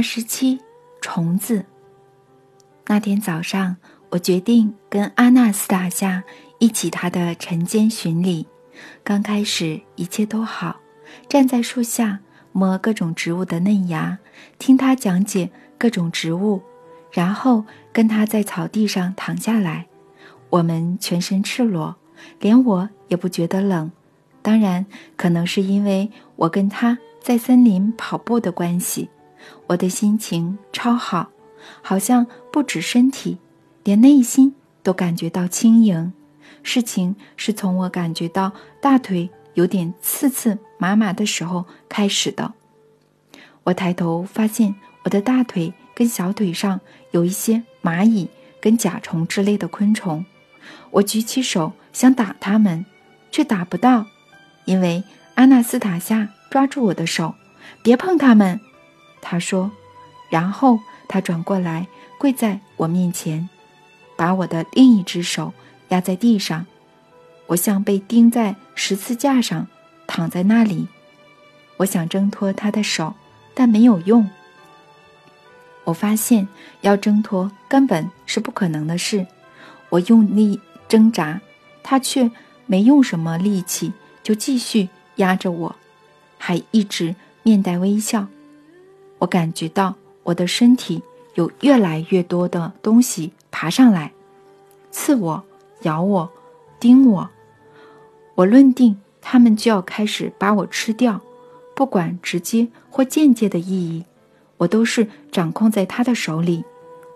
二十七，虫子。那天早上，我决定跟阿纳斯塔夏一起他的晨间巡礼。刚开始一切都好，站在树下摸各种植物的嫩芽，听他讲解各种植物，然后跟他在草地上躺下来。我们全身赤裸，连我也不觉得冷。当然，可能是因为我跟他在森林跑步的关系。我的心情超好，好像不止身体，连内心都感觉到轻盈。事情是从我感觉到大腿有点刺刺麻麻的时候开始的。我抬头发现我的大腿跟小腿上有一些蚂蚁跟甲虫之类的昆虫。我举起手想打它们，却打不到，因为阿纳斯塔夏抓住我的手，别碰它们。他说，然后他转过来跪在我面前，把我的另一只手压在地上。我像被钉在十字架上，躺在那里。我想挣脱他的手，但没有用。我发现要挣脱根本是不可能的事。我用力挣扎，他却没用什么力气，就继续压着我，还一直面带微笑。我感觉到我的身体有越来越多的东西爬上来，刺我、咬我、叮我。我论定他们就要开始把我吃掉，不管直接或间接的意义，我都是掌控在他的手里。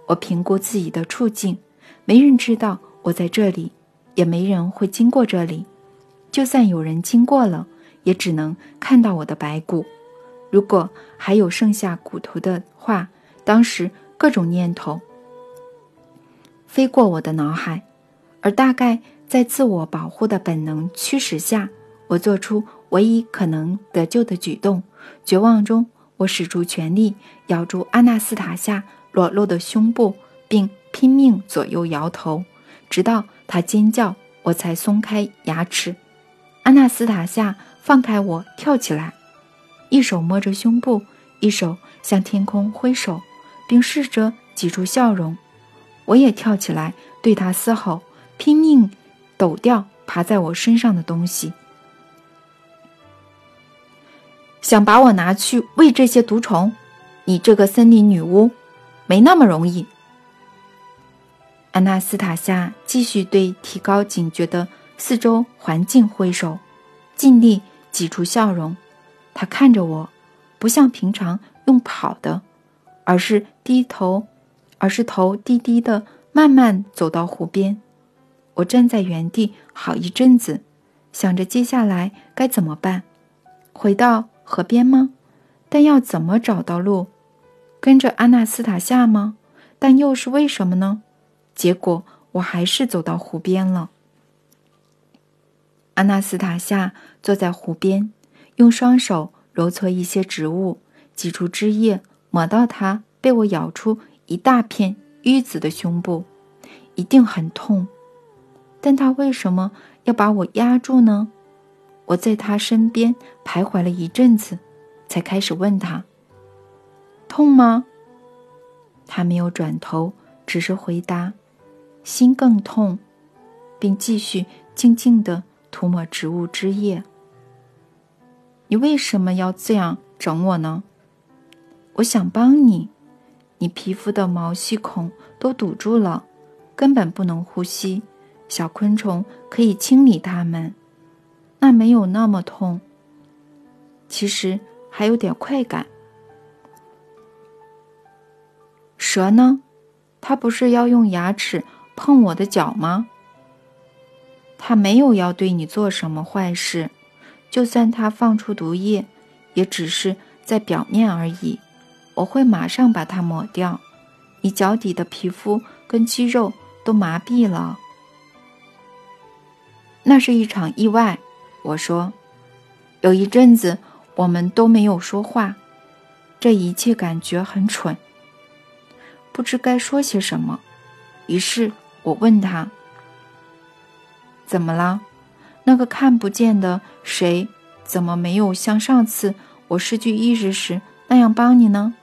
我评估自己的处境，没人知道我在这里，也没人会经过这里。就算有人经过了，也只能看到我的白骨。如果还有剩下骨头的话，当时各种念头飞过我的脑海，而大概在自我保护的本能驱使下，我做出唯一可能得救的举动。绝望中，我使出全力咬住阿纳斯塔夏裸露的胸部，并拼命左右摇头，直到他尖叫，我才松开牙齿。阿纳斯塔夏放开我，跳起来。一手摸着胸部，一手向天空挥手，并试着挤出笑容。我也跳起来，对他嘶吼，拼命抖掉爬在我身上的东西，想把我拿去喂这些毒虫。你这个森林女巫，没那么容易。安娜斯塔夏继续对提高警觉的四周环境挥手，尽力挤出笑容。他看着我，不像平常用跑的，而是低头，而是头低低的，慢慢走到湖边。我站在原地好一阵子，想着接下来该怎么办。回到河边吗？但要怎么找到路？跟着阿纳斯塔夏吗？但又是为什么呢？结果我还是走到湖边了。阿纳斯塔夏坐在湖边。用双手揉搓一些植物，挤出汁液，抹到他被我咬出一大片淤紫的胸部，一定很痛。但他为什么要把我压住呢？我在他身边徘徊了一阵子，才开始问他：“痛吗？”他没有转头，只是回答：“心更痛。”并继续静静地涂抹植物汁液。你为什么要这样整我呢？我想帮你，你皮肤的毛细孔都堵住了，根本不能呼吸。小昆虫可以清理它们，那没有那么痛。其实还有点快感。蛇呢？它不是要用牙齿碰我的脚吗？它没有要对你做什么坏事。就算它放出毒液，也只是在表面而已。我会马上把它抹掉。你脚底的皮肤跟肌肉都麻痹了。那是一场意外。我说，有一阵子我们都没有说话，这一切感觉很蠢，不知该说些什么。于是我问他：“怎么了？”那个看不见的谁，怎么没有像上次我失去意识时那样帮你呢？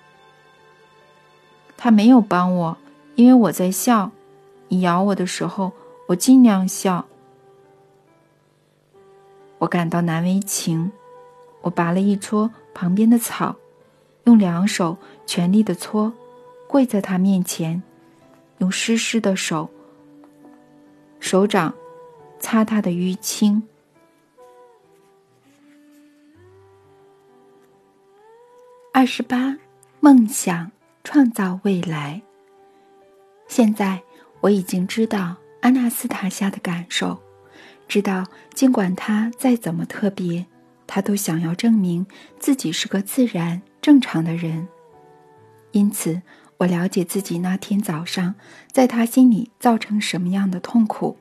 他没有帮我，因为我在笑。你咬我的时候，我尽量笑。我感到难为情，我拔了一撮旁边的草，用两手全力的搓，跪在他面前，用湿湿的手手掌擦他的淤青。二十八，梦想。创造未来。现在我已经知道阿纳斯塔夏的感受，知道尽管他再怎么特别，他都想要证明自己是个自然正常的人。因此，我了解自己那天早上在他心里造成什么样的痛苦。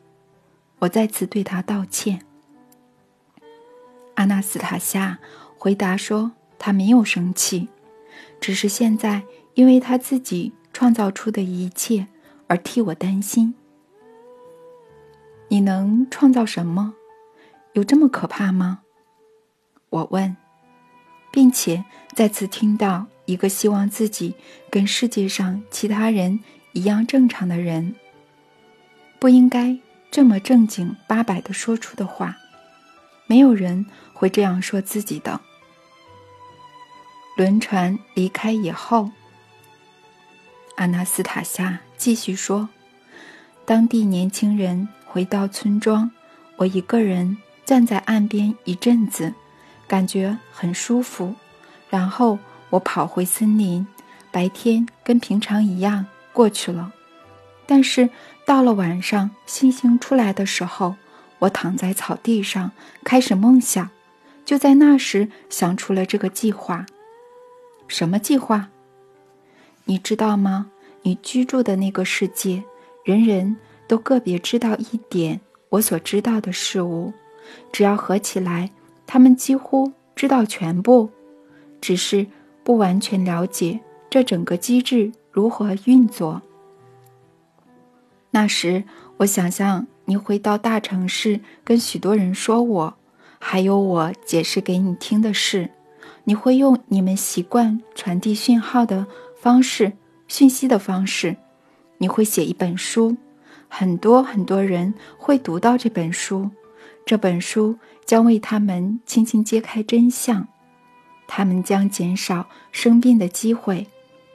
我再次对他道歉。阿纳斯塔夏回答说：“他没有生气，只是现在。”因为他自己创造出的一切而替我担心。你能创造什么？有这么可怕吗？我问，并且再次听到一个希望自己跟世界上其他人一样正常的人，不应该这么正经八百的说出的话。没有人会这样说自己的。轮船离开以后。阿纳斯塔夏继续说：“当地年轻人回到村庄，我一个人站在岸边一阵子，感觉很舒服。然后我跑回森林，白天跟平常一样过去了。但是到了晚上，星星出来的时候，我躺在草地上开始梦想。就在那时，想出了这个计划。什么计划？”你知道吗？你居住的那个世界，人人都个别知道一点我所知道的事物，只要合起来，他们几乎知道全部，只是不完全了解这整个机制如何运作。那时，我想象你回到大城市，跟许多人说我，还有我解释给你听的事，你会用你们习惯传递讯号的。方式，讯息的方式，你会写一本书，很多很多人会读到这本书，这本书将为他们轻轻揭开真相，他们将减少生病的机会，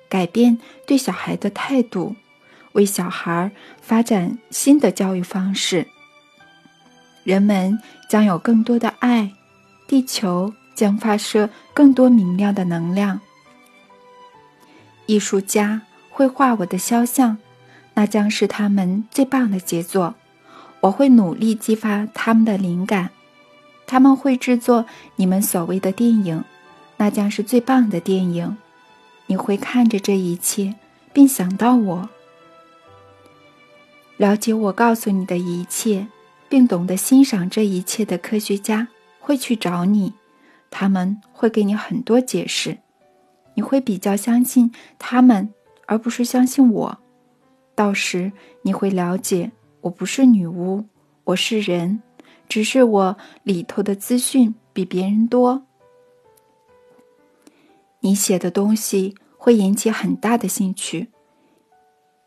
改变对小孩的态度，为小孩发展新的教育方式。人们将有更多的爱，地球将发射更多明亮的能量。艺术家会画我的肖像，那将是他们最棒的杰作。我会努力激发他们的灵感，他们会制作你们所谓的电影，那将是最棒的电影。你会看着这一切，并想到我，了解我告诉你的一切，并懂得欣赏这一切的科学家会去找你，他们会给你很多解释。你会比较相信他们，而不是相信我。到时你会了解，我不是女巫，我是人，只是我里头的资讯比别人多。你写的东西会引起很大的兴趣。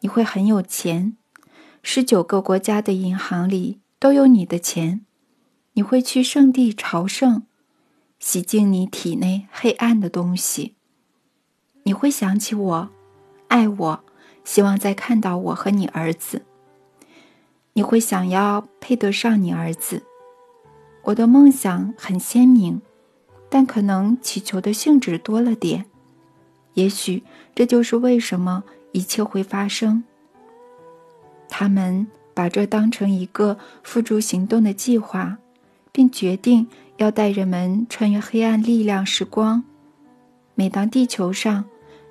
你会很有钱，十九个国家的银行里都有你的钱。你会去圣地朝圣，洗净你体内黑暗的东西。你会想起我，爱我，希望再看到我和你儿子。你会想要配得上你儿子。我的梦想很鲜明，但可能祈求的性质多了点。也许这就是为什么一切会发生。他们把这当成一个付诸行动的计划，并决定要带人们穿越黑暗力量时光。每当地球上。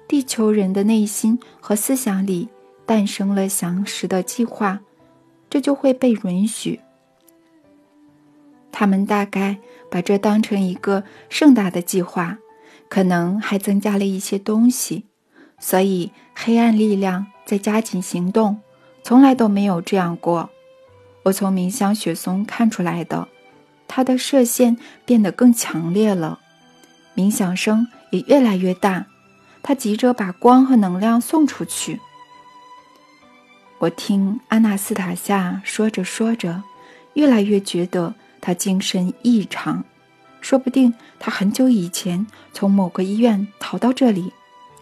地球人的内心和思想里诞生了详实的计划，这就会被允许。他们大概把这当成一个盛大的计划，可能还增加了一些东西。所以，黑暗力量在加紧行动，从来都没有这样过。我从冥想雪松看出来的，它的射线变得更强烈了，冥想声也越来越大。他急着把光和能量送出去。我听阿纳斯塔夏说着说着，越来越觉得他精神异常。说不定他很久以前从某个医院逃到这里，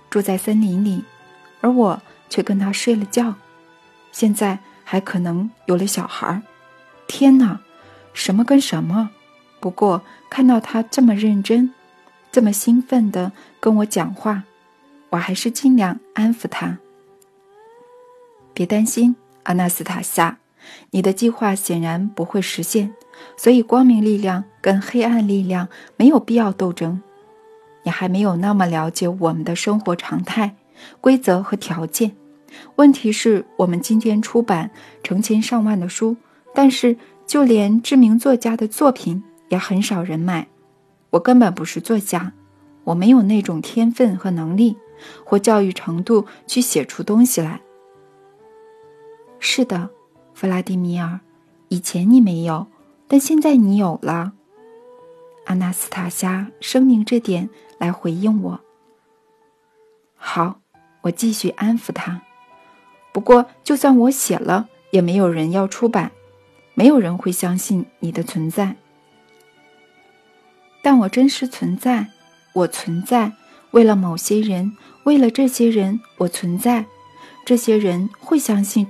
住在森林里，而我却跟他睡了觉。现在还可能有了小孩儿。天哪，什么跟什么？不过看到他这么认真，这么兴奋地跟我讲话，我还是尽量安抚他。别担心，阿纳斯塔夏，你的计划显然不会实现。所以，光明力量跟黑暗力量没有必要斗争。你还没有那么了解我们的生活常态、规则和条件。问题是我们今天出版成千上万的书，但是就连知名作家的作品也很少人买。我根本不是作家，我没有那种天分和能力或教育程度去写出东西来。是的，弗拉迪米尔，以前你没有。但现在你有了，阿纳斯塔夏声明这点来回应我。好，我继续安抚他。不过，就算我写了，也没有人要出版，没有人会相信你的存在。但我真实存在，我存在，为了某些人，为了这些人，我存在。这些人会相信，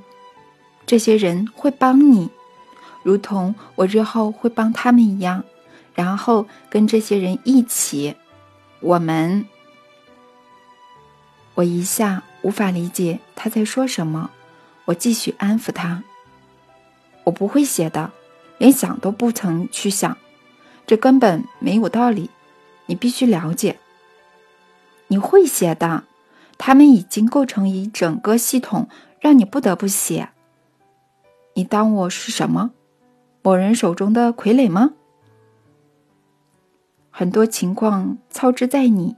这些人会帮你。如同我日后会帮他们一样，然后跟这些人一起，我们。我一下无法理解他在说什么，我继续安抚他。我不会写的，连想都不曾去想，这根本没有道理。你必须了解。你会写的，他们已经构成一整个系统，让你不得不写。你当我是什么？某人手中的傀儡吗？很多情况操之在你，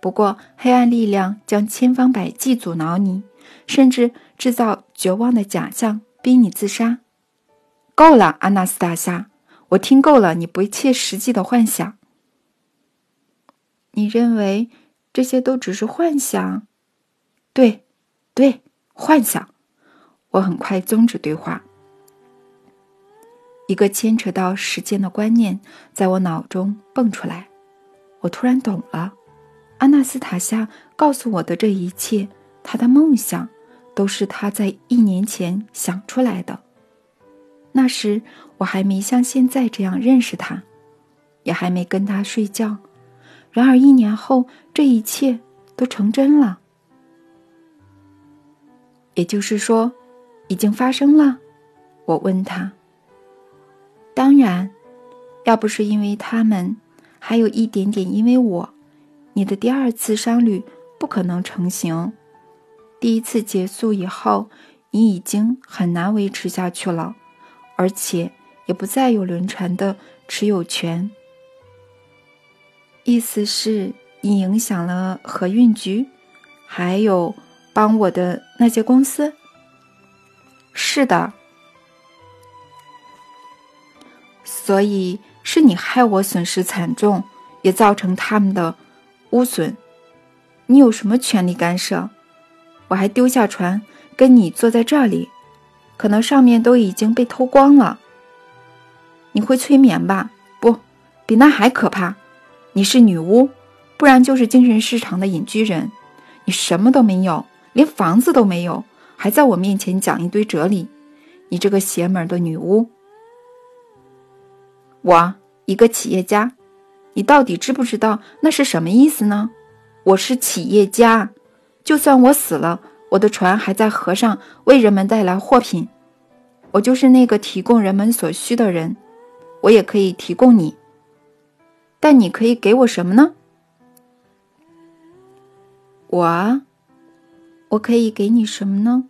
不过黑暗力量将千方百计阻挠你，甚至制造绝望的假象，逼你自杀。够了，阿纳斯塔夏，我听够了你不切实际的幻想。你认为这些都只是幻想？对，对，幻想。我很快终止对话。一个牵扯到时间的观念在我脑中蹦出来，我突然懂了。阿纳斯塔夏告诉我的这一切，他的梦想，都是他在一年前想出来的。那时我还没像现在这样认识他，也还没跟他睡觉。然而一年后，这一切都成真了。也就是说，已经发生了。我问他。当然，要不是因为他们，还有一点点因为我，你的第二次商旅不可能成型。第一次结束以后，你已经很难维持下去了，而且也不再有轮船的持有权。意思是你影响了河运局，还有帮我的那些公司。是的。所以是你害我损失惨重，也造成他们的污损。你有什么权利干涉？我还丢下船跟你坐在这里，可能上面都已经被偷光了。你会催眠吧？不，比那还可怕。你是女巫，不然就是精神失常的隐居人。你什么都没有，连房子都没有，还在我面前讲一堆哲理。你这个邪门的女巫！我一个企业家，你到底知不知道那是什么意思呢？我是企业家，就算我死了，我的船还在河上为人们带来货品，我就是那个提供人们所需的人，我也可以提供你。但你可以给我什么呢？我，我可以给你什么呢？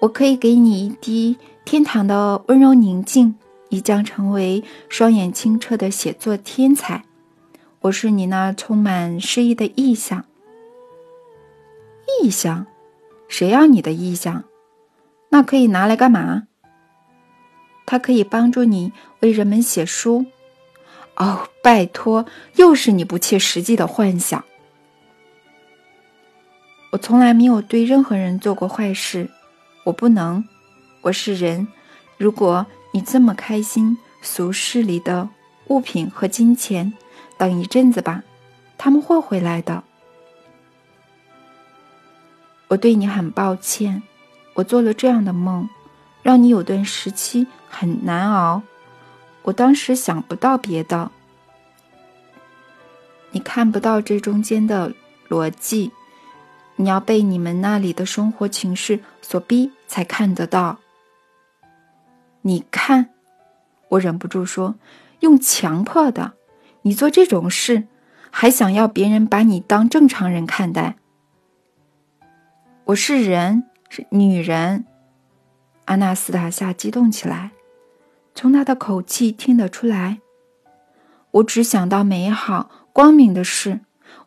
我可以给你一滴天堂的温柔宁静。你将成为双眼清澈的写作天才。我是你那充满诗意的意象。意象？谁要你的意象？那可以拿来干嘛？它可以帮助你为人们写书。哦，拜托，又是你不切实际的幻想。我从来没有对任何人做过坏事，我不能。我是人。如果你这么开心，俗世里的物品和金钱，等一阵子吧，他们会回来的。我对你很抱歉，我做了这样的梦，让你有段时期很难熬。我当时想不到别的，你看不到这中间的逻辑，你要被你们那里的生活情势所逼才看得到。你看，我忍不住说，用强迫的，你做这种事，还想要别人把你当正常人看待。我是人，是女人。阿纳斯塔夏激动起来，从他的口气听得出来。我只想到美好、光明的事。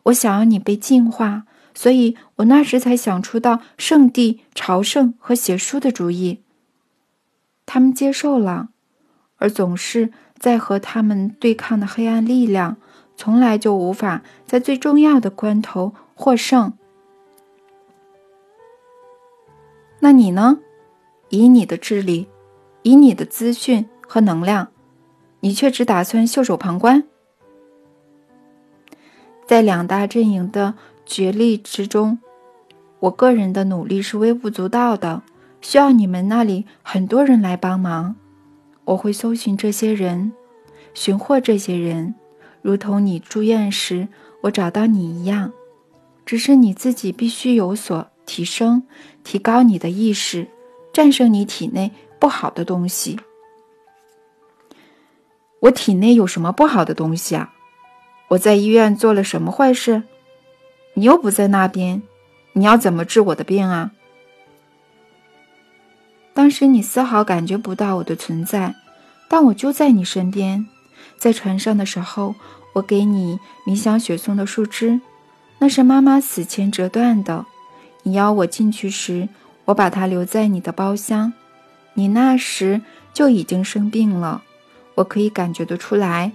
我想要你被净化，所以我那时才想出到圣地朝圣和写书的主意。他们接受了，而总是在和他们对抗的黑暗力量，从来就无法在最重要的关头获胜。那你呢？以你的智力，以你的资讯和能量，你却只打算袖手旁观。在两大阵营的角力之中，我个人的努力是微不足道的，需要你们那里很多人来帮忙。我会搜寻这些人，寻获这些人，如同你住院时我找到你一样。只是你自己必须有所。提升、提高你的意识，战胜你体内不好的东西。我体内有什么不好的东西啊？我在医院做了什么坏事？你又不在那边，你要怎么治我的病啊？当时你丝毫感觉不到我的存在，但我就在你身边。在船上的时候，我给你冥想雪松的树枝，那是妈妈死前折断的。你邀我进去时，我把它留在你的包厢。你那时就已经生病了，我可以感觉得出来。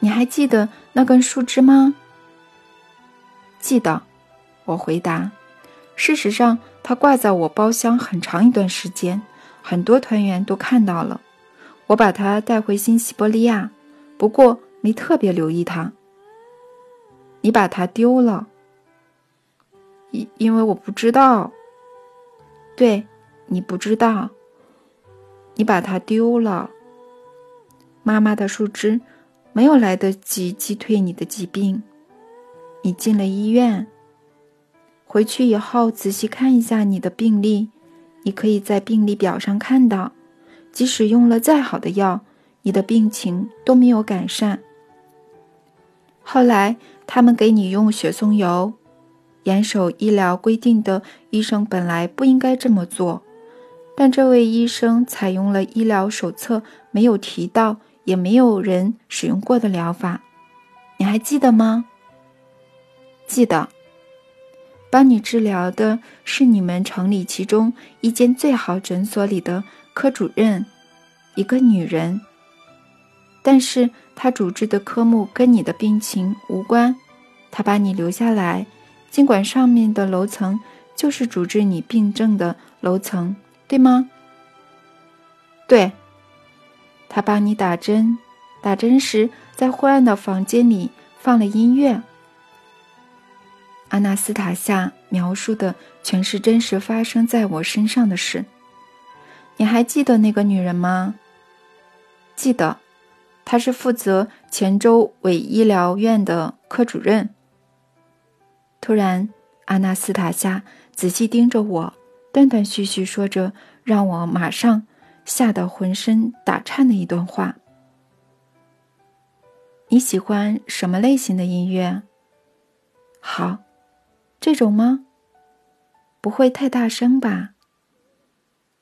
你还记得那根树枝吗？记得，我回答。事实上，它挂在我包厢很长一段时间，很多团员都看到了。我把它带回新西伯利亚，不过没特别留意它。你把它丢了。因因为我不知道，对，你不知道，你把它丢了。妈妈的树枝没有来得及击退你的疾病，你进了医院。回去以后仔细看一下你的病历，你可以在病历表上看到，即使用了再好的药，你的病情都没有改善。后来他们给你用雪松油。严守医疗规定的医生本来不应该这么做，但这位医生采用了医疗手册没有提到、也没有人使用过的疗法。你还记得吗？记得。帮你治疗的是你们城里其中一间最好诊所里的科主任，一个女人。但是她主治的科目跟你的病情无关，她把你留下来。尽管上面的楼层就是主治你病症的楼层，对吗？对。他帮你打针，打针时在昏暗的房间里放了音乐。阿纳斯塔夏描述的全是真实发生在我身上的事。你还记得那个女人吗？记得，她是负责前州伪医疗院的科主任。突然，阿纳斯塔夏仔细盯着我，断断续续说着让我马上吓得浑身打颤的一段话。你喜欢什么类型的音乐？好，这种吗？不会太大声吧？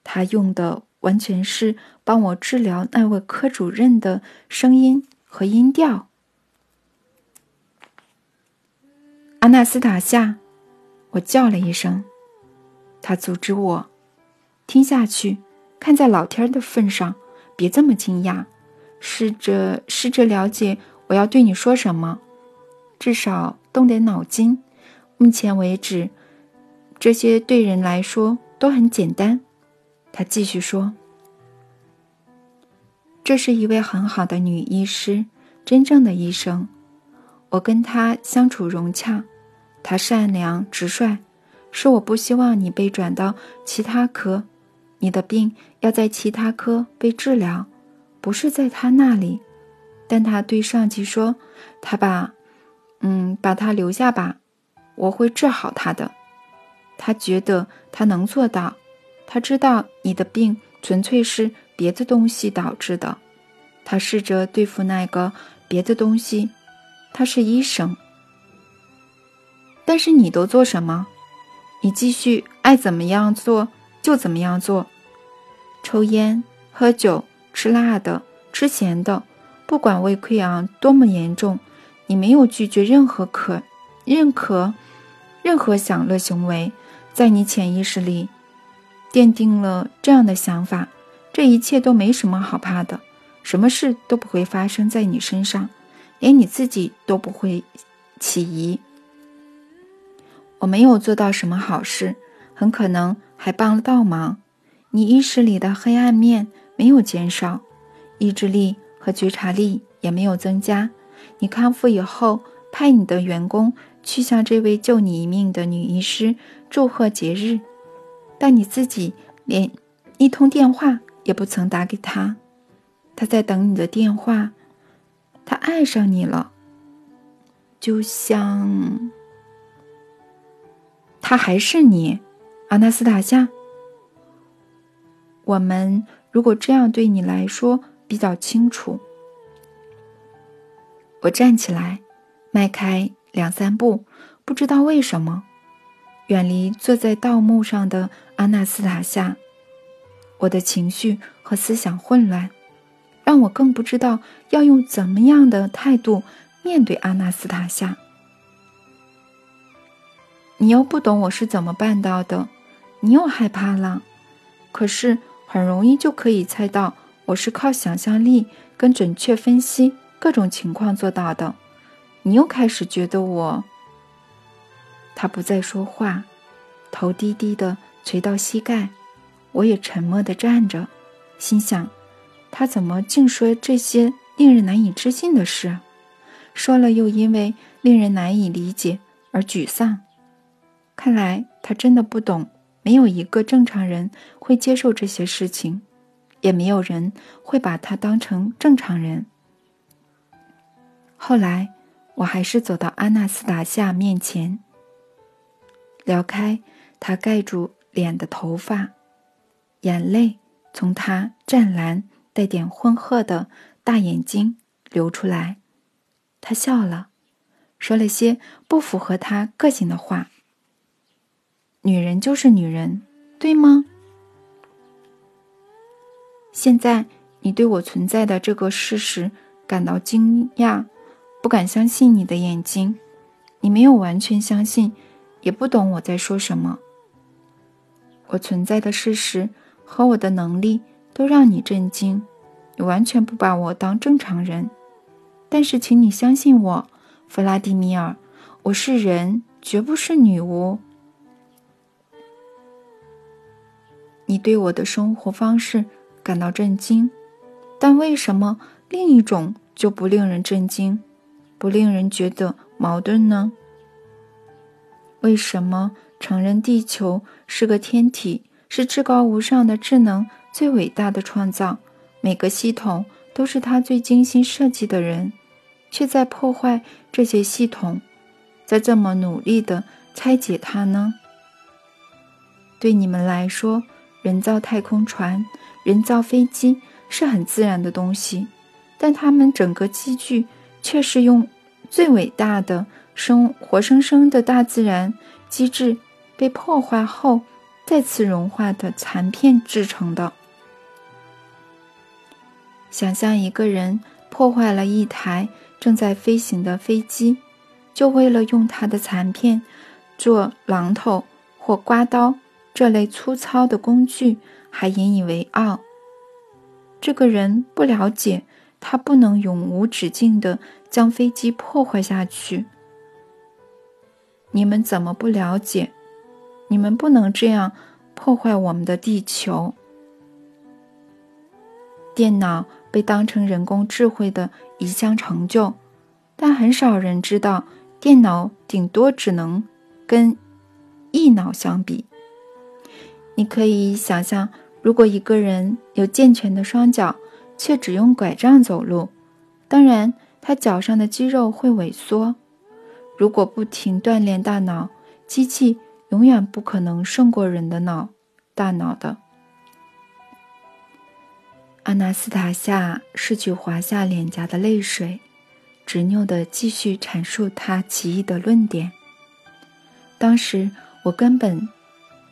他用的完全是帮我治疗那位科主任的声音和音调。阿纳斯塔夏，我叫了一声，他阻止我，听下去，看在老天的份上，别这么惊讶，试着试着了解我要对你说什么，至少动点脑筋。目前为止，这些对人来说都很简单。他继续说：“这是一位很好的女医师，真正的医生。我跟她相处融洽，她善良直率，是我不希望你被转到其他科。你的病要在其他科被治疗，不是在她那里。但他对上级说：‘他把，嗯，把他留下吧，我会治好他的。’他觉得他能做到。”他知道你的病纯粹是别的东西导致的，他试着对付那个别的东西。他是医生，但是你都做什么？你继续爱怎么样做就怎么样做，抽烟、喝酒、吃辣的、吃咸的，不管胃溃疡多么严重，你没有拒绝任何可认可任何享乐行为，在你潜意识里。奠定了这样的想法，这一切都没什么好怕的，什么事都不会发生在你身上，连你自己都不会起疑。我没有做到什么好事，很可能还帮了倒忙。你意识里的黑暗面没有减少，意志力和觉察力也没有增加。你康复以后，派你的员工去向这位救你一命的女医师祝贺节日。但你自己连一通电话也不曾打给他，他在等你的电话。他爱上你了，就像他还是你，阿纳斯塔夏。我们如果这样对你来说比较清楚。我站起来，迈开两三步，不知道为什么。远离坐在盗墓上的阿纳斯塔夏，我的情绪和思想混乱，让我更不知道要用怎么样的态度面对阿纳斯塔夏。你又不懂我是怎么办到的，你又害怕了。可是很容易就可以猜到，我是靠想象力跟准确分析各种情况做到的。你又开始觉得我。他不再说话，头低低的垂到膝盖，我也沉默的站着，心想：他怎么净说这些令人难以置信的事？说了又因为令人难以理解而沮丧。看来他真的不懂，没有一个正常人会接受这些事情，也没有人会把他当成正常人。后来，我还是走到阿纳斯达夏面前。撩开他盖住脸的头发，眼泪从他湛蓝带点昏褐的大眼睛流出来。他笑了，说了些不符合他个性的话。女人就是女人，对吗？现在你对我存在的这个事实感到惊讶，不敢相信你的眼睛，你没有完全相信。也不懂我在说什么。我存在的事实和我的能力都让你震惊，你完全不把我当正常人。但是，请你相信我，弗拉迪米尔，我是人，绝不是女巫。你对我的生活方式感到震惊，但为什么另一种就不令人震惊，不令人觉得矛盾呢？为什么承认地球是个天体，是至高无上的智能最伟大的创造？每个系统都是他最精心设计的人，却在破坏这些系统，在这么努力的拆解它呢？对你们来说，人造太空船、人造飞机是很自然的东西，但他们整个机具却是用最伟大的。生活生生的大自然机制被破坏后再次融化的残片制成的。想象一个人破坏了一台正在飞行的飞机，就为了用它的残片做榔头或刮刀这类粗糙的工具，还引以为傲。这个人不了解，他不能永无止境的将飞机破坏下去。你们怎么不了解？你们不能这样破坏我们的地球。电脑被当成人工智慧的一项成就，但很少人知道，电脑顶多只能跟一脑相比。你可以想象，如果一个人有健全的双脚，却只用拐杖走路，当然他脚上的肌肉会萎缩。如果不停锻炼大脑，机器永远不可能胜过人的脑大脑的。阿纳斯塔夏拭去滑下脸颊的泪水，执拗地继续阐述他奇异的论点。当时我根本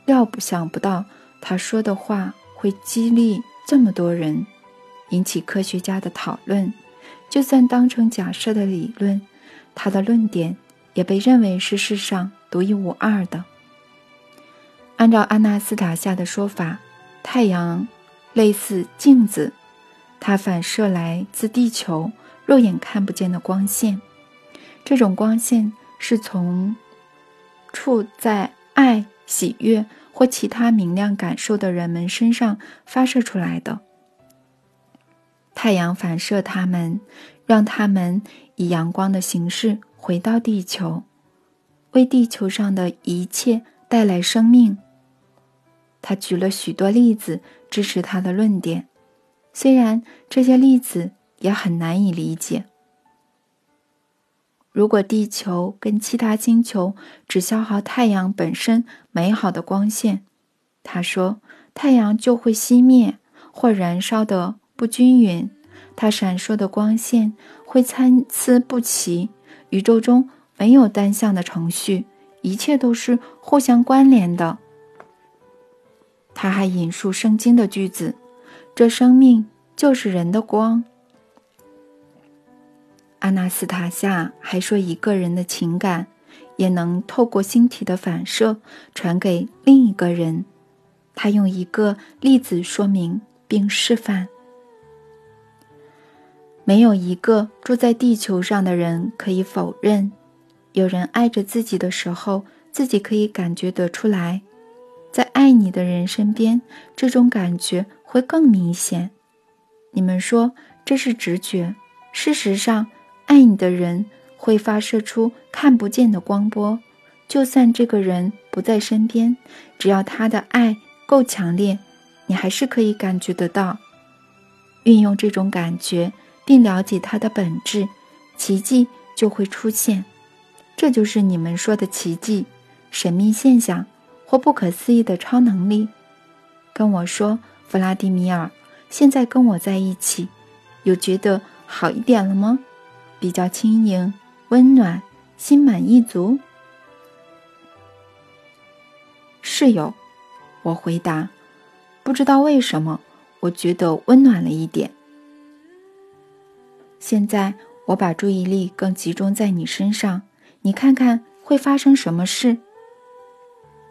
料不想不到他说的话会激励这么多人，引起科学家的讨论。就算当成假设的理论，他的论点也被认为是世上独一无二的。按照阿纳斯塔夏的说法，太阳。类似镜子，它反射来自地球肉眼看不见的光线。这种光线是从处在爱、喜悦或其他明亮感受的人们身上发射出来的。太阳反射它们，让它们以阳光的形式回到地球，为地球上的一切带来生命。他举了许多例子支持他的论点，虽然这些例子也很难以理解。如果地球跟其他星球只消耗太阳本身美好的光线，他说太阳就会熄灭或燃烧的不均匀，它闪烁的光线会参差不齐。宇宙中没有单向的程序，一切都是互相关联的。他还引述圣经的句子：“这生命就是人的光。”阿纳斯塔夏还说，一个人的情感也能透过星体的反射传给另一个人。他用一个例子说明并示范：没有一个住在地球上的人可以否认，有人爱着自己的时候，自己可以感觉得出来。在爱你的人身边，这种感觉会更明显。你们说这是直觉，事实上，爱你的人会发射出看不见的光波。就算这个人不在身边，只要他的爱够强烈，你还是可以感觉得到。运用这种感觉，并了解它的本质，奇迹就会出现。这就是你们说的奇迹，神秘现象。或不可思议的超能力，跟我说，弗拉迪米尔，现在跟我在一起，有觉得好一点了吗？比较轻盈、温暖、心满意足。是有，我回答。不知道为什么，我觉得温暖了一点。现在我把注意力更集中在你身上，你看看会发生什么事。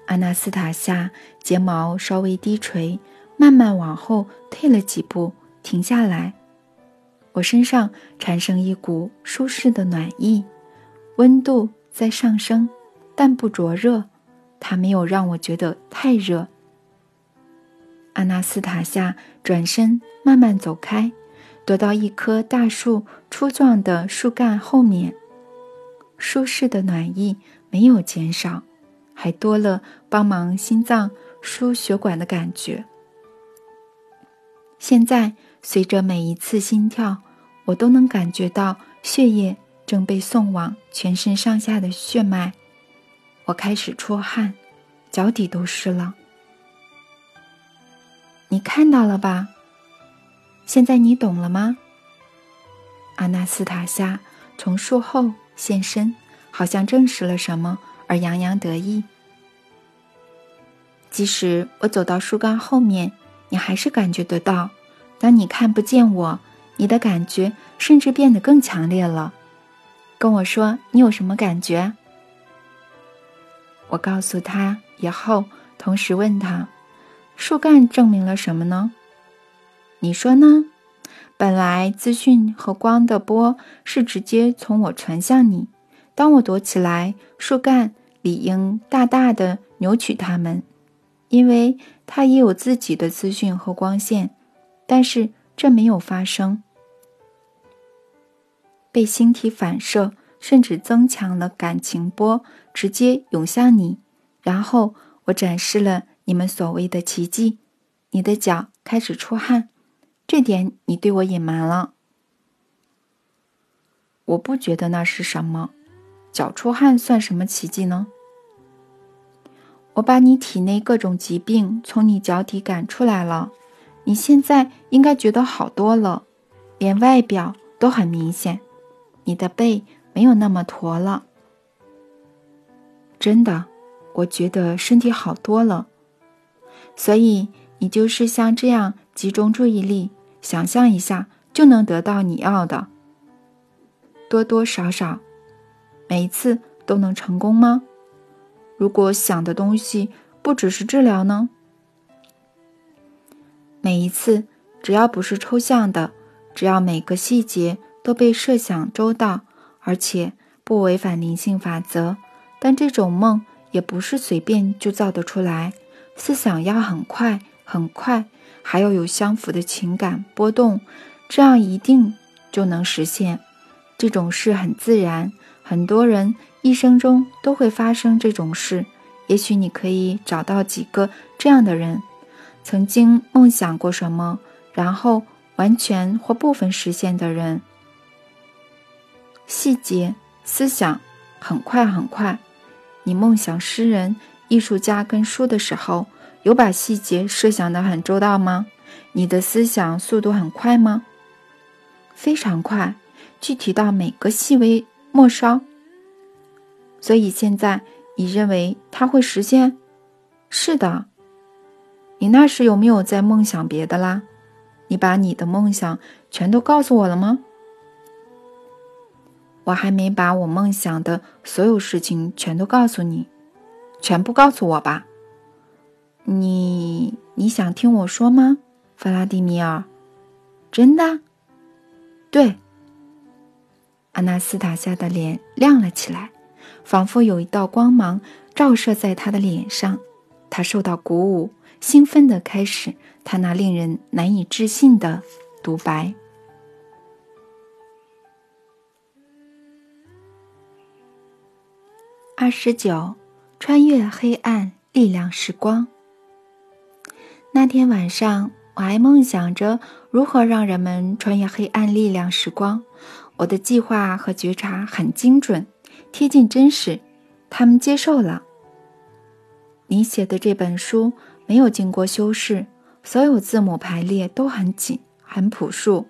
阿纳斯塔夏睫毛稍微低垂，慢慢往后退了几步，停下来。我身上产生一股舒适的暖意，温度在上升，但不灼热。它没有让我觉得太热。阿纳斯塔夏转身，慢慢走开，躲到一棵大树粗壮的树干后面。舒适的暖意没有减少。还多了帮忙心脏输血管的感觉。现在随着每一次心跳，我都能感觉到血液正被送往全身上下的血脉。我开始出汗，脚底都湿了。你看到了吧？现在你懂了吗？阿纳斯塔夏从树后现身，好像证实了什么。而洋洋得意。即使我走到树干后面，你还是感觉得到。当你看不见我，你的感觉甚至变得更强烈了。跟我说，你有什么感觉？我告诉他以后，同时问他：树干证明了什么呢？你说呢？本来资讯和光的波是直接从我传向你。当我躲起来，树干理应大大的扭曲它们，因为它也有自己的资讯和光线。但是这没有发生。被星体反射，甚至增强了感情波，直接涌向你。然后我展示了你们所谓的奇迹：你的脚开始出汗，这点你对我隐瞒了。我不觉得那是什么，脚出汗算什么奇迹呢？我把你体内各种疾病从你脚底赶出来了，你现在应该觉得好多了，连外表都很明显，你的背没有那么驼了。真的，我觉得身体好多了。所以你就是像这样集中注意力，想象一下就能得到你要的。多多少少，每一次都能成功吗？如果想的东西不只是治疗呢？每一次，只要不是抽象的，只要每个细节都被设想周到，而且不违反灵性法则，但这种梦也不是随便就造得出来。思想要很快很快，还要有相符的情感波动，这样一定就能实现。这种事很自然，很多人一生中都会发生这种事。也许你可以找到几个这样的人，曾经梦想过什么，然后完全或部分实现的人。细节思想很快很快。你梦想诗人、艺术家跟书的时候，有把细节设想的很周到吗？你的思想速度很快吗？非常快。具体到每个细微末梢，所以现在你认为它会实现？是的。你那时有没有在梦想别的啦？你把你的梦想全都告诉我了吗？我还没把我梦想的所有事情全都告诉你，全部告诉我吧。你你想听我说吗，弗拉迪米尔？真的？对。阿纳斯塔夏的脸亮了起来，仿佛有一道光芒照射在他的脸上。他受到鼓舞，兴奋地开始他那令人难以置信的独白。二十九，穿越黑暗力量时光。那天晚上，我还梦想着如何让人们穿越黑暗力量时光。我的计划和觉察很精准，贴近真实，他们接受了。你写的这本书没有经过修饰，所有字母排列都很紧，很朴素。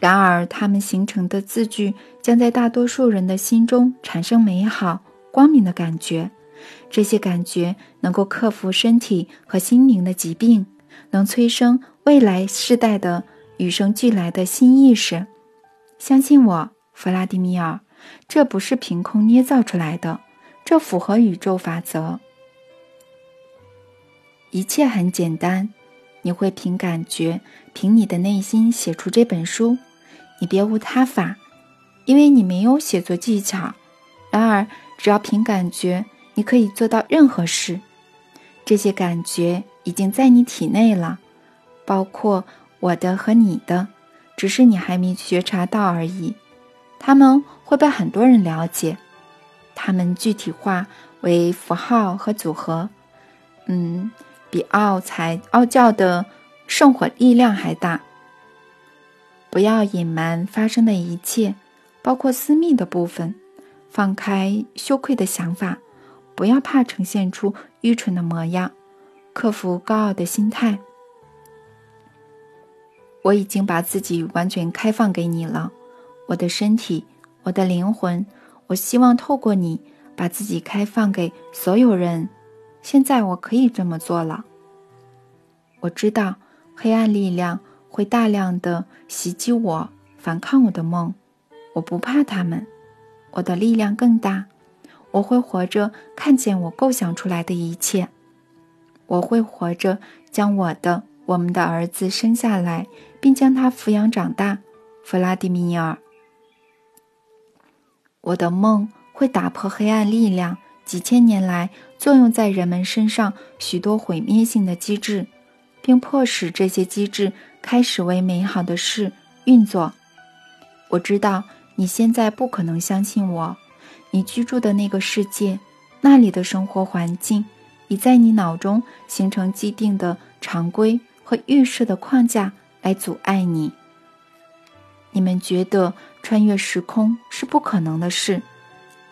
然而，它们形成的字句将在大多数人的心中产生美好、光明的感觉。这些感觉能够克服身体和心灵的疾病，能催生未来世代的与生俱来的新意识。相信我，弗拉迪米尔，这不是凭空捏造出来的，这符合宇宙法则。一切很简单，你会凭感觉，凭你的内心写出这本书。你别无他法，因为你没有写作技巧。然而，只要凭感觉，你可以做到任何事。这些感觉已经在你体内了，包括我的和你的。只是你还没觉察到而已，他们会被很多人了解，他们具体化为符号和组合，嗯，比奥才奥教的圣火力量还大。不要隐瞒发生的一切，包括私密的部分，放开羞愧的想法，不要怕呈现出愚蠢的模样，克服高傲的心态。我已经把自己完全开放给你了，我的身体，我的灵魂。我希望透过你把自己开放给所有人。现在我可以这么做了。我知道黑暗力量会大量的袭击我，反抗我的梦。我不怕他们，我的力量更大。我会活着看见我构想出来的一切。我会活着将我的。我们的儿子生下来，并将他抚养长大，弗拉迪米尔。我的梦会打破黑暗力量，几千年来作用在人们身上许多毁灭性的机制，并迫使这些机制开始为美好的事运作。我知道你现在不可能相信我，你居住的那个世界，那里的生活环境，已在你脑中形成既定的常规和预设的框架来阻碍你。你们觉得穿越时空是不可能的事，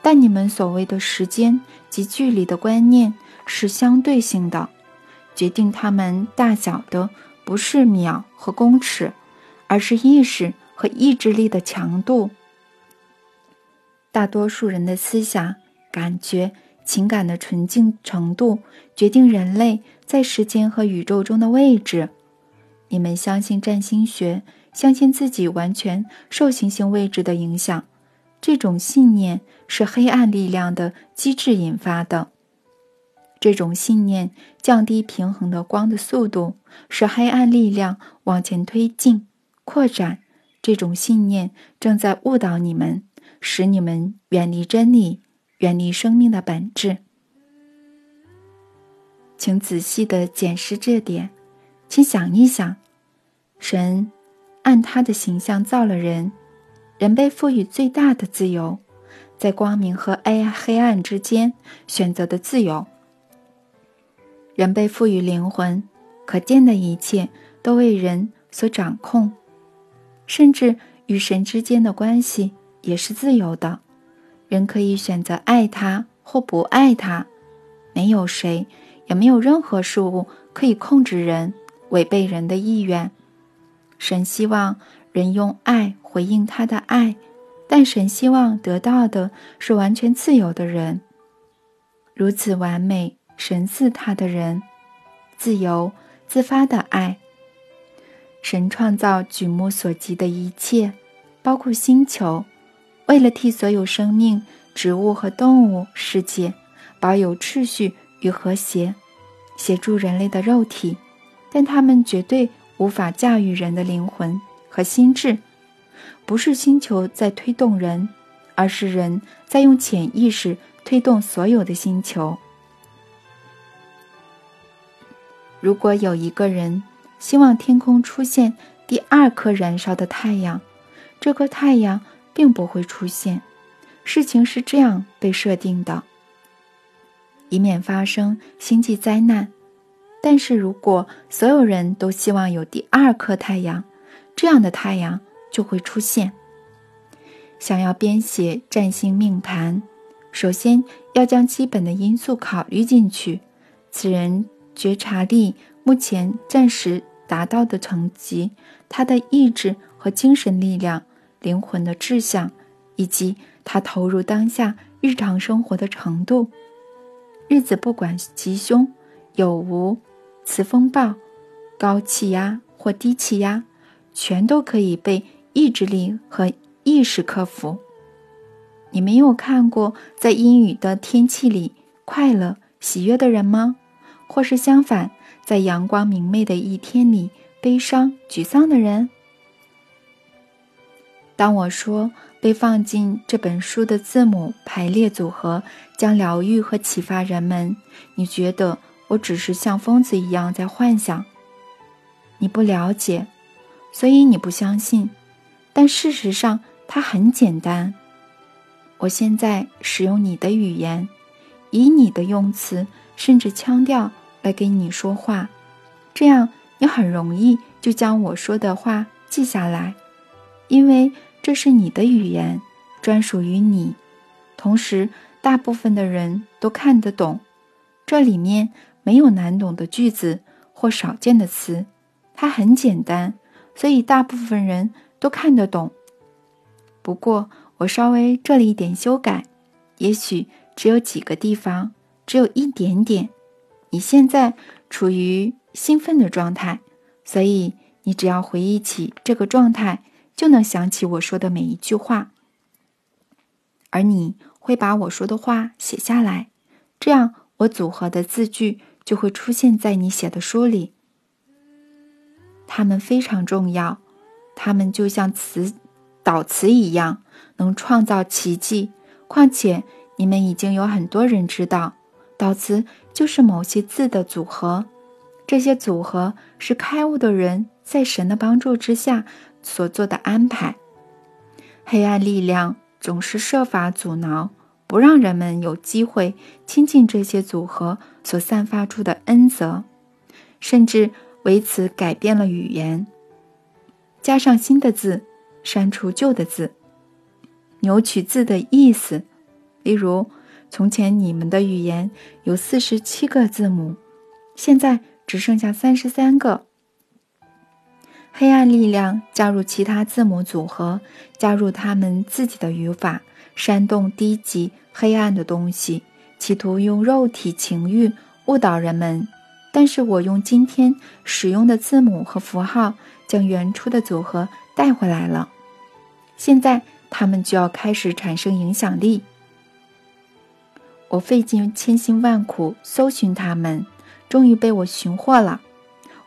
但你们所谓的时间及距离的观念是相对性的，决定它们大小的不是秒和公尺，而是意识和意志力的强度。大多数人的思想、感觉、情感的纯净程度，决定人类在时间和宇宙中的位置。你们相信占星学？相信自己完全受行星位置的影响，这种信念是黑暗力量的机制引发的。这种信念降低平衡的光的速度，使黑暗力量往前推进、扩展。这种信念正在误导你们，使你们远离真理，远离生命的本质。请仔细的检视这点，请想一想，神。按他的形象造了人，人被赋予最大的自由，在光明和黑黑暗之间选择的自由。人被赋予灵魂，可见的一切都为人所掌控，甚至与神之间的关系也是自由的。人可以选择爱他或不爱他，没有谁，也没有任何事物可以控制人，违背人的意愿。神希望人用爱回应他的爱，但神希望得到的是完全自由的人。如此完美、神似他的人，自由自发的爱。神创造举目所及的一切，包括星球，为了替所有生命、植物和动物世界保有秩序与和谐，协助人类的肉体，但他们绝对。无法驾驭人的灵魂和心智，不是星球在推动人，而是人在用潜意识推动所有的星球。如果有一个人希望天空出现第二颗燃烧的太阳，这颗太阳并不会出现。事情是这样被设定的，以免发生星际灾难。但是如果所有人都希望有第二颗太阳，这样的太阳就会出现。想要编写占星命盘，首先要将基本的因素考虑进去：此人觉察力目前暂时达到的层级，他的意志和精神力量、灵魂的志向，以及他投入当下日常生活的程度。日子不管吉凶有无。此风暴、高气压或低气压，全都可以被意志力和意识克服。你没有看过在阴雨的天气里快乐、喜悦的人吗？或是相反，在阳光明媚的一天里悲伤、沮丧的人？当我说被放进这本书的字母排列组合将疗愈和启发人们，你觉得？我只是像疯子一样在幻想，你不了解，所以你不相信。但事实上，它很简单。我现在使用你的语言，以你的用词甚至腔调来给你说话，这样你很容易就将我说的话记下来，因为这是你的语言，专属于你。同时，大部分的人都看得懂，这里面。没有难懂的句子或少见的词，它很简单，所以大部分人都看得懂。不过我稍微做了一点修改，也许只有几个地方，只有一点点。你现在处于兴奋的状态，所以你只要回忆起这个状态，就能想起我说的每一句话。而你会把我说的话写下来，这样我组合的字句。就会出现在你写的书里。它们非常重要，它们就像词导词一样，能创造奇迹。况且你们已经有很多人知道，导词就是某些字的组合。这些组合是开悟的人在神的帮助之下所做的安排。黑暗力量总是设法阻挠，不让人们有机会亲近这些组合所散发出的恩泽，甚至为此改变了语言，加上新的字，删除旧的字，扭曲字的意思。例如，从前你们的语言有四十七个字母，现在只剩下三十三个。黑暗力量加入其他字母组合，加入他们自己的语法，煽动低级黑暗的东西，企图用肉体情欲误导人们。但是我用今天使用的字母和符号，将原初的组合带回来了。现在他们就要开始产生影响力。我费尽千辛万苦搜寻他们，终于被我寻获了。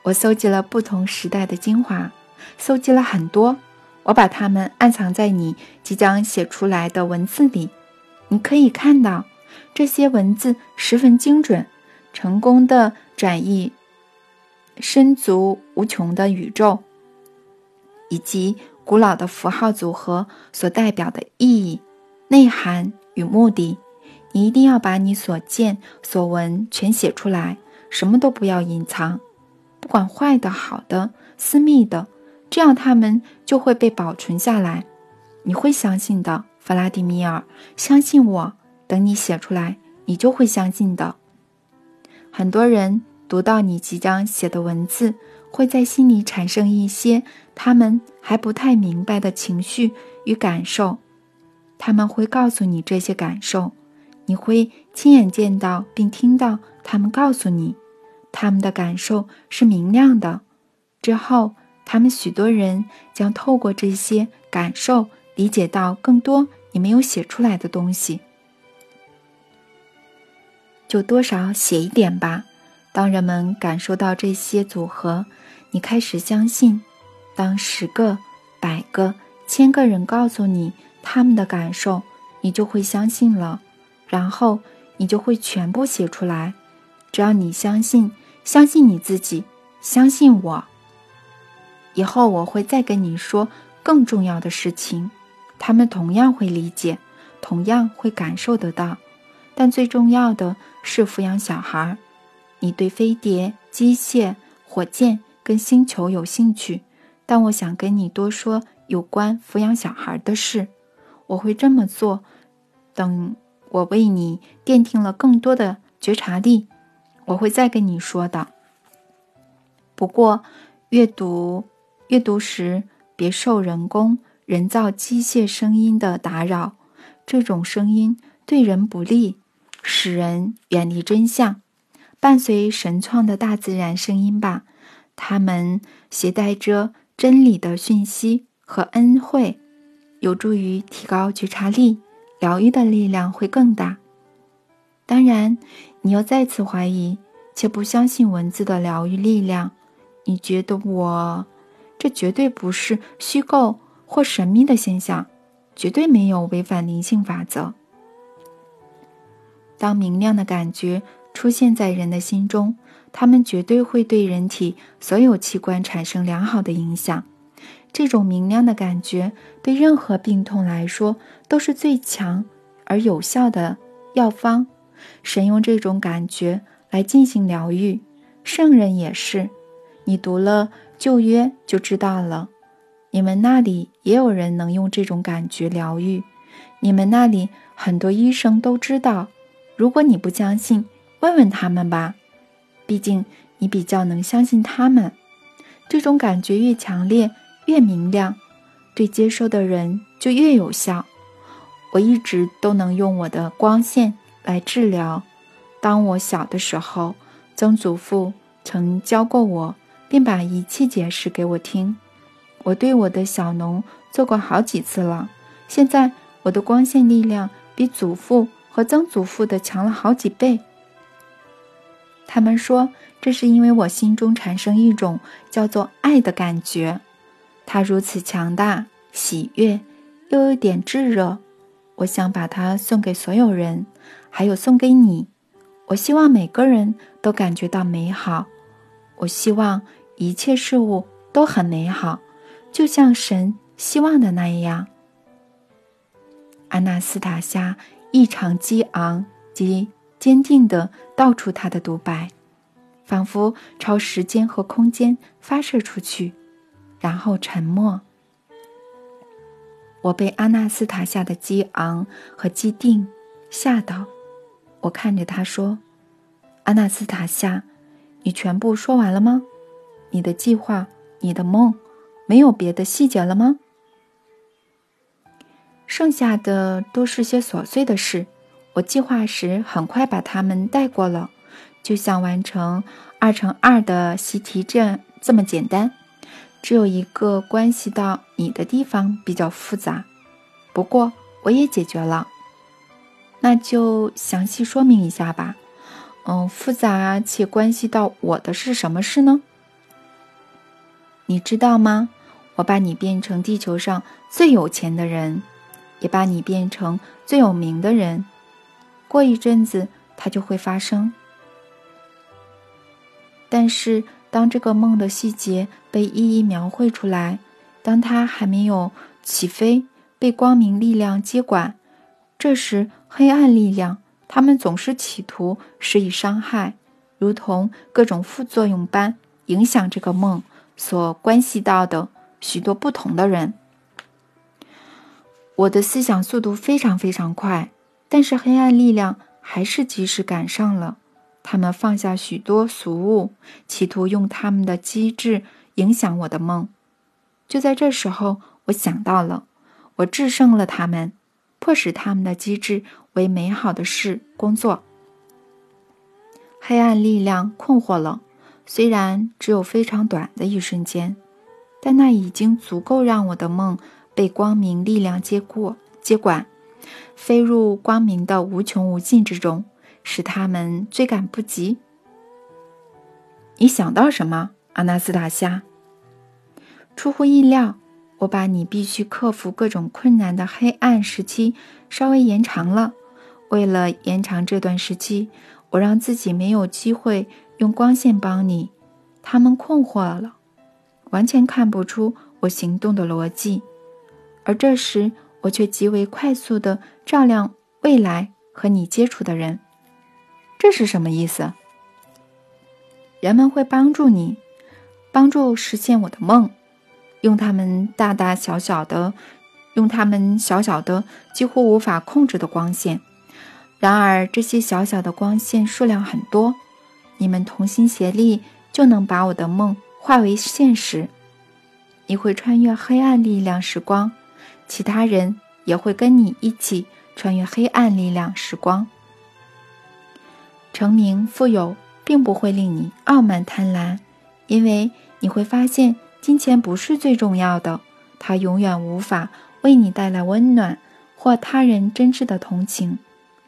我搜集了不同时代的精华，搜集了很多。我把它们暗藏在你即将写出来的文字里。你可以看到，这些文字十分精准，成功的转译深足无穷的宇宙，以及古老的符号组合所代表的意义、内涵与目的。你一定要把你所见所闻全写出来，什么都不要隐藏，不管坏的、好的、私密的，这样他们就会被保存下来。你会相信的，弗拉迪米尔，相信我。等你写出来，你就会相信的。很多人读到你即将写的文字，会在心里产生一些他们还不太明白的情绪与感受，他们会告诉你这些感受。你会亲眼见到并听到他们告诉你，他们的感受是明亮的。之后，他们许多人将透过这些感受理解到更多你没有写出来的东西。就多少写一点吧。当人们感受到这些组合，你开始相信。当十个、百个、千个人告诉你他们的感受，你就会相信了。然后你就会全部写出来。只要你相信，相信你自己，相信我。以后我会再跟你说更重要的事情，他们同样会理解，同样会感受得到。但最重要的是抚养小孩。你对飞碟、机械、火箭跟星球有兴趣，但我想跟你多说有关抚养小孩的事。我会这么做。等。我为你奠定了更多的觉察力，我会再跟你说的。不过，阅读阅读时别受人工、人造机械声音的打扰，这种声音对人不利，使人远离真相。伴随神创的大自然声音吧，它们携带着真理的讯息和恩惠，有助于提高觉察力。疗愈的力量会更大。当然，你又再次怀疑且不相信文字的疗愈力量。你觉得我这绝对不是虚构或神秘的现象，绝对没有违反灵性法则。当明亮的感觉出现在人的心中，他们绝对会对人体所有器官产生良好的影响。这种明亮的感觉对任何病痛来说都是最强而有效的药方。神用这种感觉来进行疗愈，圣人也是。你读了旧约就知道了。你们那里也有人能用这种感觉疗愈。你们那里很多医生都知道。如果你不相信，问问他们吧。毕竟你比较能相信他们。这种感觉越强烈。越明亮，对接收的人就越有效。我一直都能用我的光线来治疗。当我小的时候，曾祖父曾教过我，并把仪器解释给我听。我对我的小农做过好几次了。现在我的光线力量比祖父和曾祖父的强了好几倍。他们说，这是因为我心中产生一种叫做爱的感觉。它如此强大、喜悦，又有点炙热。我想把它送给所有人，还有送给你。我希望每个人都感觉到美好。我希望一切事物都很美好，就像神希望的那样。阿纳斯塔夏异常激昂及坚定地道出他的独白，仿佛朝时间和空间发射出去，然后沉默。我被阿纳斯塔夏的激昂和激定吓到，我看着他说：“阿纳斯塔夏，你全部说完了吗？你的计划，你的梦，没有别的细节了吗？剩下的都是些琐碎的事，我计划时很快把它们带过了，就像完成二乘二的习题这这么简单。”只有一个关系到你的地方比较复杂，不过我也解决了。那就详细说明一下吧。嗯，复杂且关系到我的是什么事呢？你知道吗？我把你变成地球上最有钱的人，也把你变成最有名的人。过一阵子，它就会发生。但是。当这个梦的细节被一一描绘出来，当它还没有起飞，被光明力量接管，这时黑暗力量，他们总是企图施以伤害，如同各种副作用般影响这个梦所关系到的许多不同的人。我的思想速度非常非常快，但是黑暗力量还是及时赶上了。他们放下许多俗物，企图用他们的机智影响我的梦。就在这时候，我想到了，我制胜了他们，迫使他们的机制为美好的事工作。黑暗力量困惑了，虽然只有非常短的一瞬间，但那已经足够让我的梦被光明力量接过、接管，飞入光明的无穷无尽之中。使他们追赶不及。你想到什么，阿纳斯塔夏？出乎意料，我把你必须克服各种困难的黑暗时期稍微延长了。为了延长这段时期，我让自己没有机会用光线帮你。他们困惑了，完全看不出我行动的逻辑。而这时，我却极为快速地照亮未来和你接触的人。这是什么意思？人们会帮助你，帮助实现我的梦，用他们大大小小的，用他们小小的、几乎无法控制的光线。然而，这些小小的光线数量很多，你们同心协力就能把我的梦化为现实。你会穿越黑暗力量时光，其他人也会跟你一起穿越黑暗力量时光。成名富有并不会令你傲慢贪婪，因为你会发现金钱不是最重要的，它永远无法为你带来温暖或他人真挚的同情。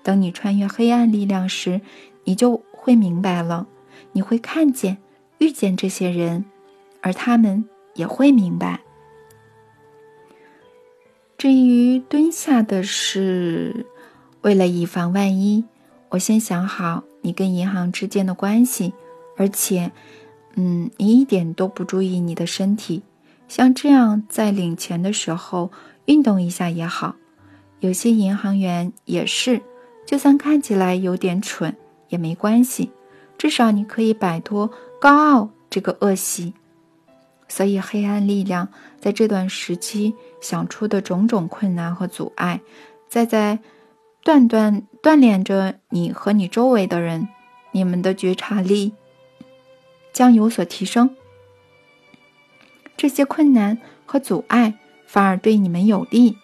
等你穿越黑暗力量时，你就会明白了，你会看见、遇见这些人，而他们也会明白。至于蹲下的事，为了以防万一，我先想好。你跟银行之间的关系，而且，嗯，你一点都不注意你的身体，像这样在领钱的时候运动一下也好。有些银行员也是，就算看起来有点蠢也没关系，至少你可以摆脱高傲这个恶习。所以，黑暗力量在这段时期想出的种种困难和阻碍，在在。锻锻锻炼着你和你周围的人，你们的觉察力将有所提升。这些困难和阻碍反而对你们有利，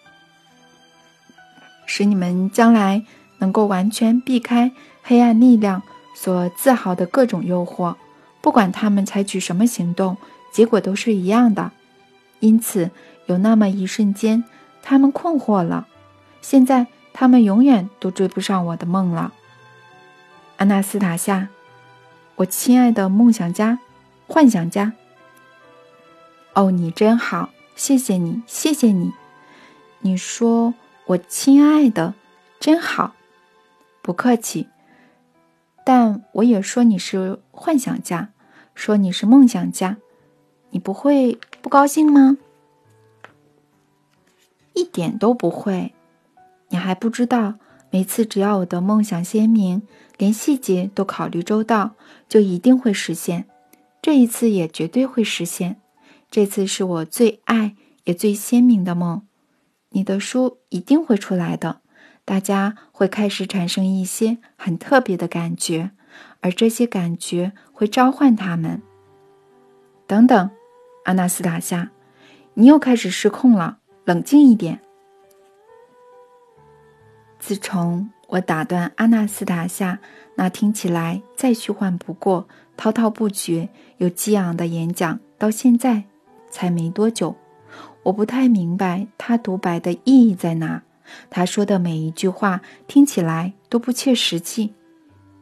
使你们将来能够完全避开黑暗力量所自豪的各种诱惑。不管他们采取什么行动，结果都是一样的。因此，有那么一瞬间，他们困惑了。现在。他们永远都追不上我的梦了，阿纳斯塔夏，我亲爱的梦想家、幻想家。哦，你真好，谢谢你，谢谢你。你说我亲爱的，真好。不客气。但我也说你是幻想家，说你是梦想家，你不会不高兴吗？一点都不会。你还不知道，每次只要我的梦想鲜明，连细节都考虑周到，就一定会实现。这一次也绝对会实现。这次是我最爱也最鲜明的梦。你的书一定会出来的。大家会开始产生一些很特别的感觉，而这些感觉会召唤他们。等等，阿纳斯塔夏，你又开始失控了，冷静一点。自从我打断阿纳斯塔夏那听起来再虚幻不过、滔滔不绝又激昂的演讲到现在，才没多久，我不太明白他独白的意义在哪。他说的每一句话听起来都不切实际。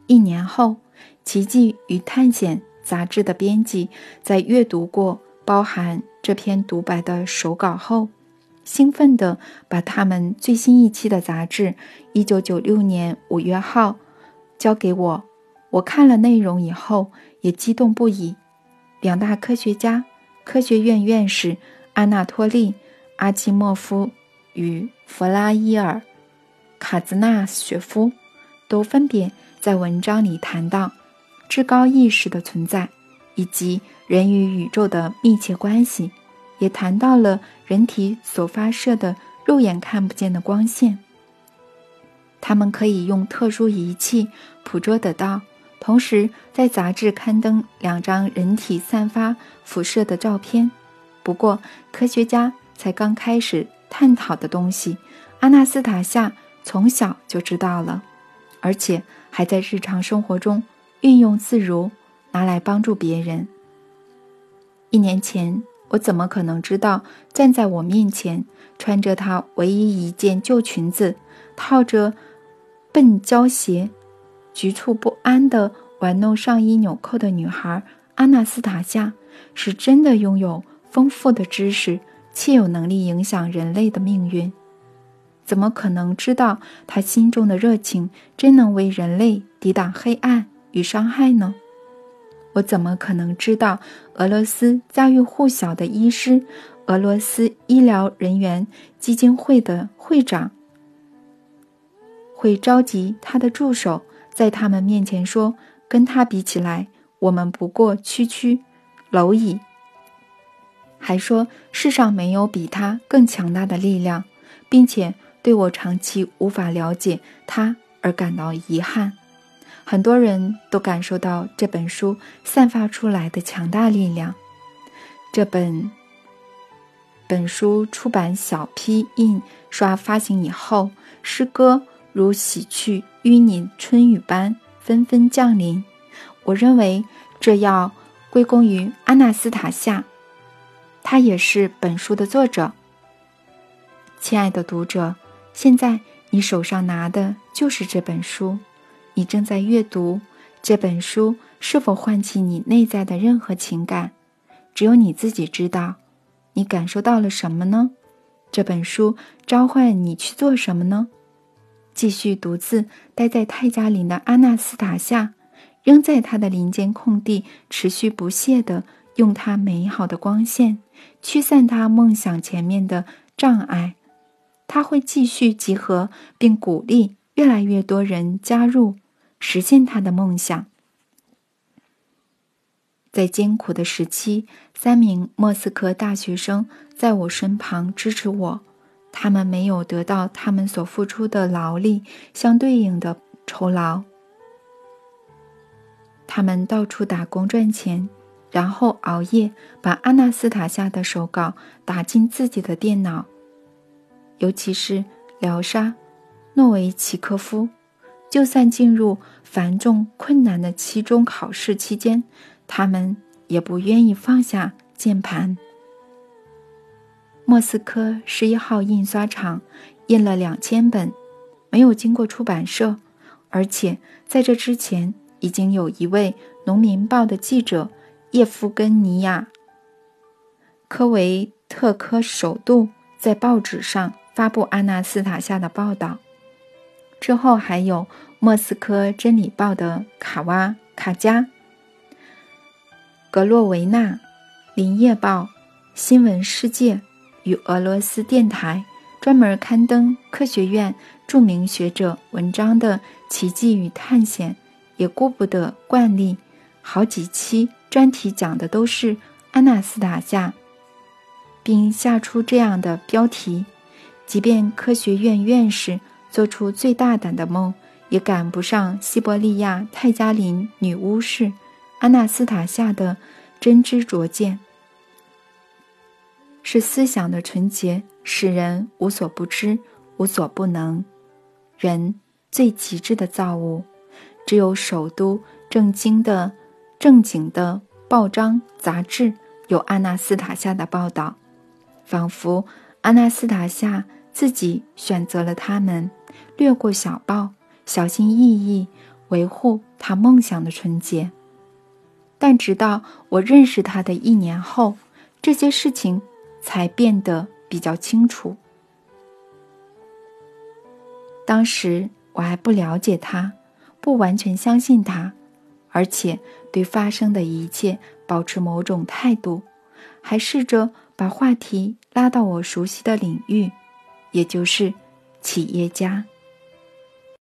一年后，《奇迹与探险》杂志的编辑在阅读过包含这篇独白的手稿后，兴奋地把他们最新一期的杂志（一九九六年五月号）交给我。我看了内容以后，也激动不已。两大科学家、科学院院士阿纳托利·阿基莫夫。与弗拉伊尔·卡兹纳雪夫都分别在文章里谈到至高意识的存在，以及人与宇宙的密切关系，也谈到了人体所发射的肉眼看不见的光线。他们可以用特殊仪器捕捉得到。同时，在杂志刊登两张人体散发辐射的照片。不过，科学家才刚开始。探讨的东西，阿纳斯塔夏从小就知道了，而且还在日常生活中运用自如，拿来帮助别人。一年前，我怎么可能知道站在我面前，穿着她唯一一件旧裙子，套着笨胶鞋，局促不安地玩弄上衣纽扣的女孩阿纳斯塔夏，是真的拥有丰富的知识？且有能力影响人类的命运，怎么可能知道她心中的热情真能为人类抵挡黑暗与伤害呢？我怎么可能知道俄罗斯家喻户晓的医师、俄罗斯医疗人员基金会的会长会召集他的助手，在他们面前说：“跟他比起来，我们不过区区蝼蚁。”还说世上没有比他更强大的力量，并且对我长期无法了解他而感到遗憾。很多人都感受到这本书散发出来的强大力量。这本本书出版小批印刷发行以后，诗歌如洗去淤泥春雨般纷纷降临。我认为这要归功于阿纳斯塔夏。他也是本书的作者。亲爱的读者，现在你手上拿的就是这本书，你正在阅读这本书，是否唤起你内在的任何情感？只有你自己知道。你感受到了什么呢？这本书召唤你去做什么呢？继续独自待在泰加林的阿纳斯塔下，仍在他的林间空地持续不懈地用他美好的光线。驱散他梦想前面的障碍，他会继续集合并鼓励越来越多人加入，实现他的梦想。在艰苦的时期，三名莫斯科大学生在我身旁支持我，他们没有得到他们所付出的劳力相对应的酬劳，他们到处打工赚钱。然后熬夜把阿纳斯塔夏的手稿打进自己的电脑，尤其是廖沙·诺维奇科夫，就算进入繁重困难的期中考试期间，他们也不愿意放下键盘。莫斯科十一号印刷厂印了两千本，没有经过出版社，而且在这之前已经有一位《农民报》的记者。叶夫根尼亚·科维特科首度在报纸上发布阿纳斯塔夏的报道。之后还有莫斯科真理报的卡瓦卡加、格洛维纳、林业报、新闻世界与俄罗斯电台专门刊登科学院著名学者文章的奇迹与探险，也顾不得惯例，好几期专题讲的都是阿纳斯塔夏。并下出这样的标题：即便科学院院士做出最大胆的梦，也赶不上西伯利亚泰加林女巫士阿纳斯塔夏的真知灼见。是思想的纯洁，使人无所不知、无所不能。人最极致的造物，只有首都正经的、正经的报章杂志有阿纳斯塔夏的报道。仿佛阿纳斯塔夏自己选择了他们，略过小报，小心翼翼维护他梦想的纯洁。但直到我认识他的一年后，这些事情才变得比较清楚。当时我还不了解他，不完全相信他，而且对发生的一切保持某种态度，还试着。把话题拉到我熟悉的领域，也就是企业家。